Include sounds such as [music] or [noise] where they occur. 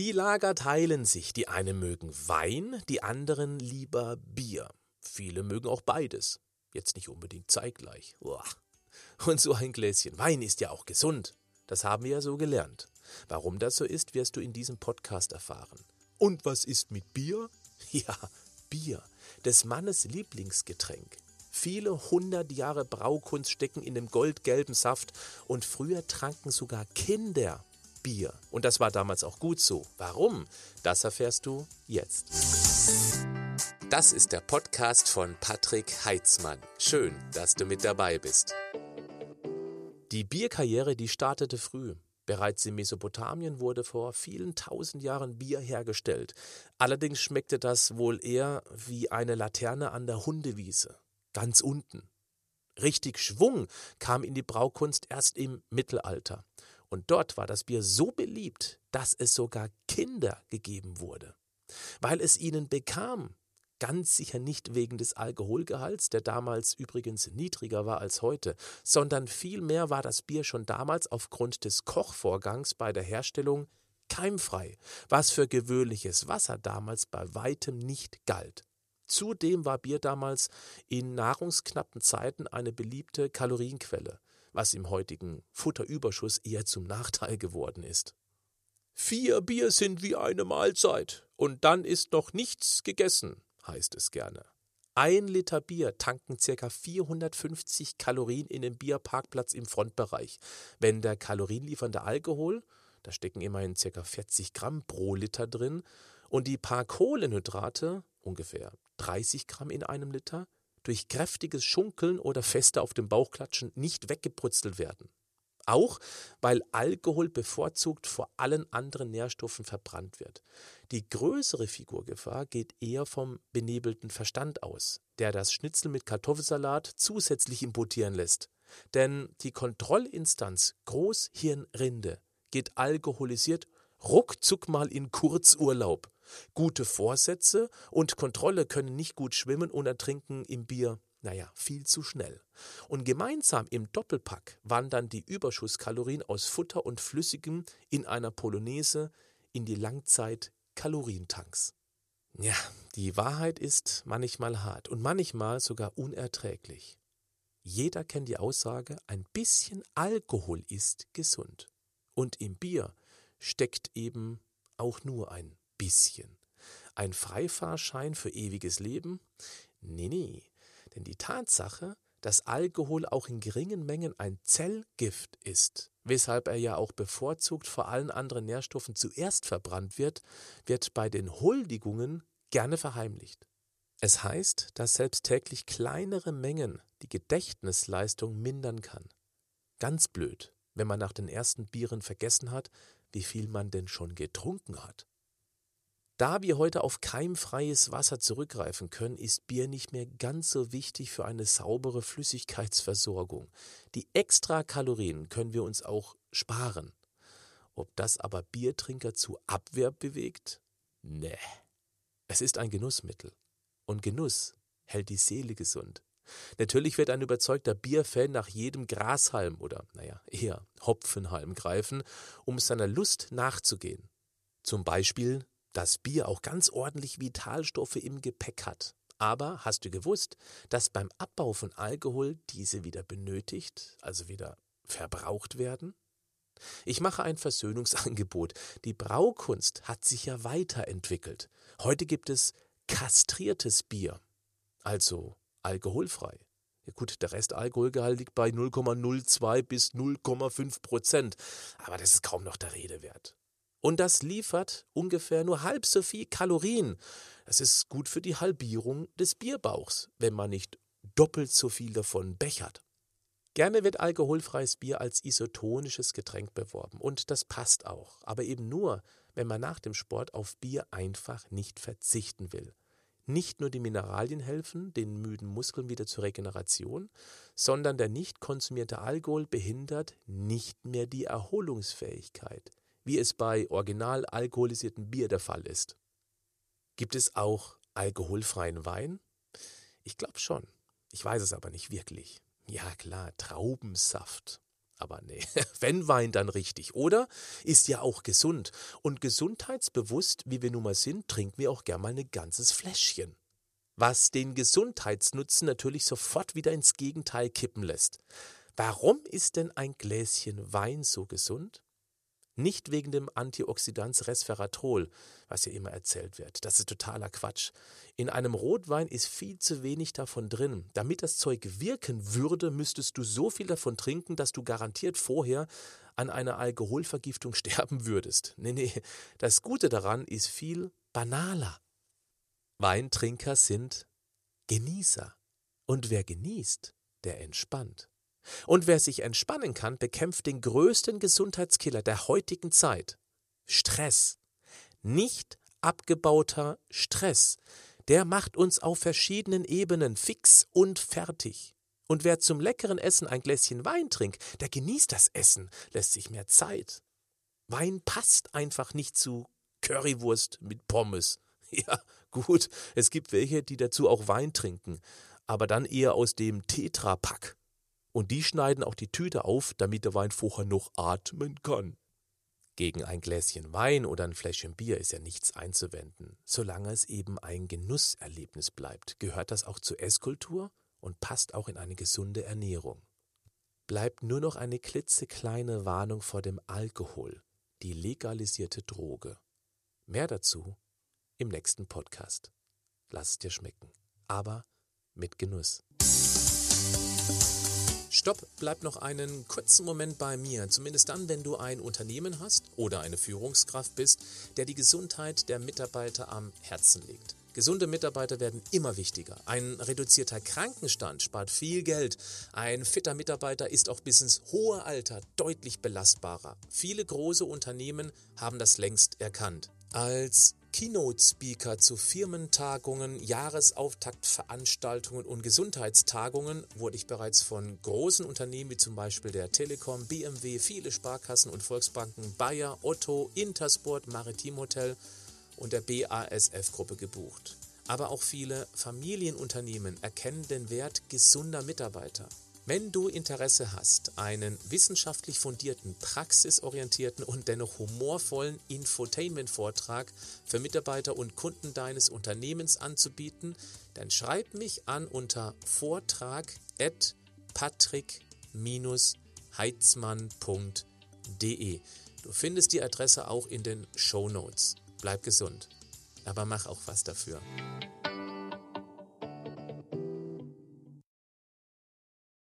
Die Lager teilen sich, die einen mögen Wein, die anderen lieber Bier. Viele mögen auch beides. Jetzt nicht unbedingt zeitgleich. Und so ein Gläschen Wein ist ja auch gesund. Das haben wir ja so gelernt. Warum das so ist, wirst du in diesem Podcast erfahren. Und was ist mit Bier? [laughs] Ja, Bier, des Mannes Lieblingsgetränk. Viele hundert Jahre Braukunst stecken in dem goldgelben Saft und früher tranken sogar Kinder Bier. Und das war damals auch gut so. Warum? Das erfährst du jetzt. Das ist der Podcast von Patrick Heitzmann. Schön, dass du mit dabei bist. Die Bierkarriere, die startete früh. Bereits in Mesopotamien wurde vor vielen tausend Jahren Bier hergestellt. Allerdings schmeckte das wohl eher wie eine Laterne an der Hundewiese, ganz unten. Richtig Schwung kam in die Braukunst erst im Mittelalter. Und dort war das Bier so beliebt, dass es sogar Kinder gegeben wurde. Weil es ihnen bekam, Ganz sicher nicht wegen des Alkoholgehalts, der damals übrigens niedriger war als heute, sondern vielmehr war das Bier schon damals aufgrund des Kochvorgangs bei der Herstellung keimfrei, was für gewöhnliches Wasser damals bei weitem nicht galt. Zudem war Bier damals in nahrungsknappen Zeiten eine beliebte Kalorienquelle, was im heutigen Futterüberschuss eher zum Nachteil geworden ist. Vier Bier sind wie eine Mahlzeit, und dann ist noch nichts gegessen, heißt es gerne. Ein Liter Bier tanken ca. 450 Kalorien in den Bierparkplatz im Frontbereich. Wenn der kalorienliefernde Alkohol, da stecken immerhin ca. 40 Gramm pro Liter drin, und die paar Kohlenhydrate, ungefähr 30 Gramm in einem Liter, durch kräftiges Schunkeln oder feste auf dem Bauch klatschen nicht weggebrutzelt werden. Auch weil Alkohol bevorzugt vor allen anderen Nährstoffen verbrannt wird. Die größere Figurgefahr geht eher vom benebelten Verstand aus, der das Schnitzel mit Kartoffelsalat zusätzlich importieren lässt. Denn die Kontrollinstanz Großhirnrinde geht alkoholisiert ruckzuck mal in Kurzurlaub. Gute Vorsätze und Kontrolle können nicht gut schwimmen und ertrinken im Bier naja, viel zu schnell. Und gemeinsam im Doppelpack wandern die Überschusskalorien aus Futter und Flüssigem in einer Polonaise in die Langzeit-Kalorientanks. Ja, die Wahrheit ist manchmal hart und manchmal sogar unerträglich. Jeder kennt die Aussage, ein bisschen Alkohol ist gesund. Und im Bier steckt eben auch nur ein bisschen. Ein Freifahrschein für ewiges Leben? Nee, nee. Denn die Tatsache, dass Alkohol auch in geringen Mengen ein Zellgift ist, weshalb er ja auch bevorzugt vor allen anderen Nährstoffen zuerst verbrannt wird, wird bei den Huldigungen gerne verheimlicht. Es heißt, dass selbst täglich kleinere Mengen die Gedächtnisleistung mindern kann. Ganz blöd, wenn man nach den ersten Bieren vergessen hat, wie viel man denn schon getrunken hat. Da wir heute auf keimfreies Wasser zurückgreifen können, ist Bier nicht mehr ganz so wichtig für eine saubere Flüssigkeitsversorgung. Die extra Kalorien können wir uns auch sparen. Ob das aber Biertrinker zu Abwehr bewegt? Nee. Es ist ein Genussmittel. Und Genuss hält die Seele gesund. Natürlich wird ein überzeugter Bierfan nach jedem Grashalm oder, naja, eher Hopfenhalm greifen, um seiner Lust nachzugehen. Zum Beispiel dass Bier auch ganz ordentlich Vitalstoffe im Gepäck hat. Aber hast du gewusst, dass beim Abbau von Alkohol diese wieder benötigt, also wieder verbraucht werden? Ich mache ein Versöhnungsangebot. Die Braukunst hat sich ja weiterentwickelt. Heute gibt es kastriertes Bier, also alkoholfrei. Ja gut, der Restalkoholgehalt liegt bei 0,02 bis 0,5 Prozent, aber das ist kaum noch der Rede wert. Und das liefert ungefähr nur halb so viel Kalorien. Das ist gut für die Halbierung des Bierbauchs, wenn man nicht doppelt so viel davon bechert. Gerne wird alkoholfreies Bier als isotonisches Getränk beworben und das passt auch, aber eben nur, wenn man nach dem Sport auf Bier einfach nicht verzichten will. Nicht nur die Mineralien helfen den müden Muskeln wieder zur Regeneration, sondern der nicht konsumierte Alkohol behindert nicht mehr die Erholungsfähigkeit wie es bei original alkoholisiertem Bier der Fall ist. Gibt es auch alkoholfreien Wein? Ich glaube schon. Ich weiß es aber nicht wirklich. Ja klar, Traubensaft. Aber nee, [laughs] wenn Wein, dann richtig, oder? Ist ja auch gesund. Und gesundheitsbewusst, wie wir nun mal sind, trinken wir auch gern mal ein ganzes Fläschchen. Was den Gesundheitsnutzen natürlich sofort wieder ins Gegenteil kippen lässt. Warum ist denn ein Gläschen Wein so gesund? Nicht wegen dem Antioxidans Resveratrol, was ja immer erzählt wird. Das ist totaler Quatsch. In einem Rotwein ist viel zu wenig davon drin. Damit das Zeug wirken würde, müsstest du so viel davon trinken, dass du garantiert vorher an einer Alkoholvergiftung [laughs] sterben würdest. Nee, nee, das Gute daran ist viel banaler. Weintrinker sind Genießer. Und wer genießt, der entspannt. Und wer sich entspannen kann, bekämpft den größten Gesundheitskiller der heutigen Zeit. Stress. Nicht abgebauter Stress. Der macht uns auf verschiedenen Ebenen fix und fertig. Und wer zum leckeren Essen ein Gläschen Wein trinkt, der genießt das Essen, lässt sich mehr Zeit. Wein passt einfach nicht zu Currywurst mit Pommes. [laughs] Ja, gut, es gibt welche, die dazu auch Wein trinken, aber dann eher aus dem Tetrapack. Und die schneiden auch die Tüte auf, damit der Wein vorher noch atmen kann. Gegen ein Gläschen Wein oder ein Fläschchen Bier ist ja nichts einzuwenden. Solange es eben ein Genusserlebnis bleibt, gehört das auch zur Esskultur und passt auch in eine gesunde Ernährung. Bleibt nur noch eine klitzekleine Warnung vor dem Alkohol, die legalisierte Droge. Mehr dazu im nächsten Podcast. Lass es dir schmecken, aber mit Genuss. Stopp, bleib noch einen kurzen Moment bei mir, zumindest dann, wenn du ein Unternehmen hast oder eine Führungskraft bist, der die Gesundheit der Mitarbeiter am Herzen legt. Gesunde Mitarbeiter werden immer wichtiger. Ein reduzierter Krankenstand spart viel Geld. Ein fitter Mitarbeiter ist auch bis ins hohe Alter deutlich belastbarer. Viele große Unternehmen haben das längst erkannt. Als Keynote-Speaker zu Firmentagungen, Jahresauftaktveranstaltungen und Gesundheitstagungen wurde ich bereits von großen Unternehmen wie zum Beispiel der Telekom, BMW, viele Sparkassen und Volksbanken, Bayer, Otto, Intersport, Maritim Hotel und der BASF-Gruppe gebucht. Aber auch viele Familienunternehmen erkennen den Wert gesunder Mitarbeiter. Wenn du Interesse hast, einen wissenschaftlich fundierten, praxisorientierten und dennoch humorvollen Infotainment-Vortrag für Mitarbeiter und Kunden deines Unternehmens anzubieten, dann schreib mich an unter vortrag@patrick-heitzmann.de. Du findest die Adresse auch in den Show Notes. Bleib gesund, aber mach auch was dafür.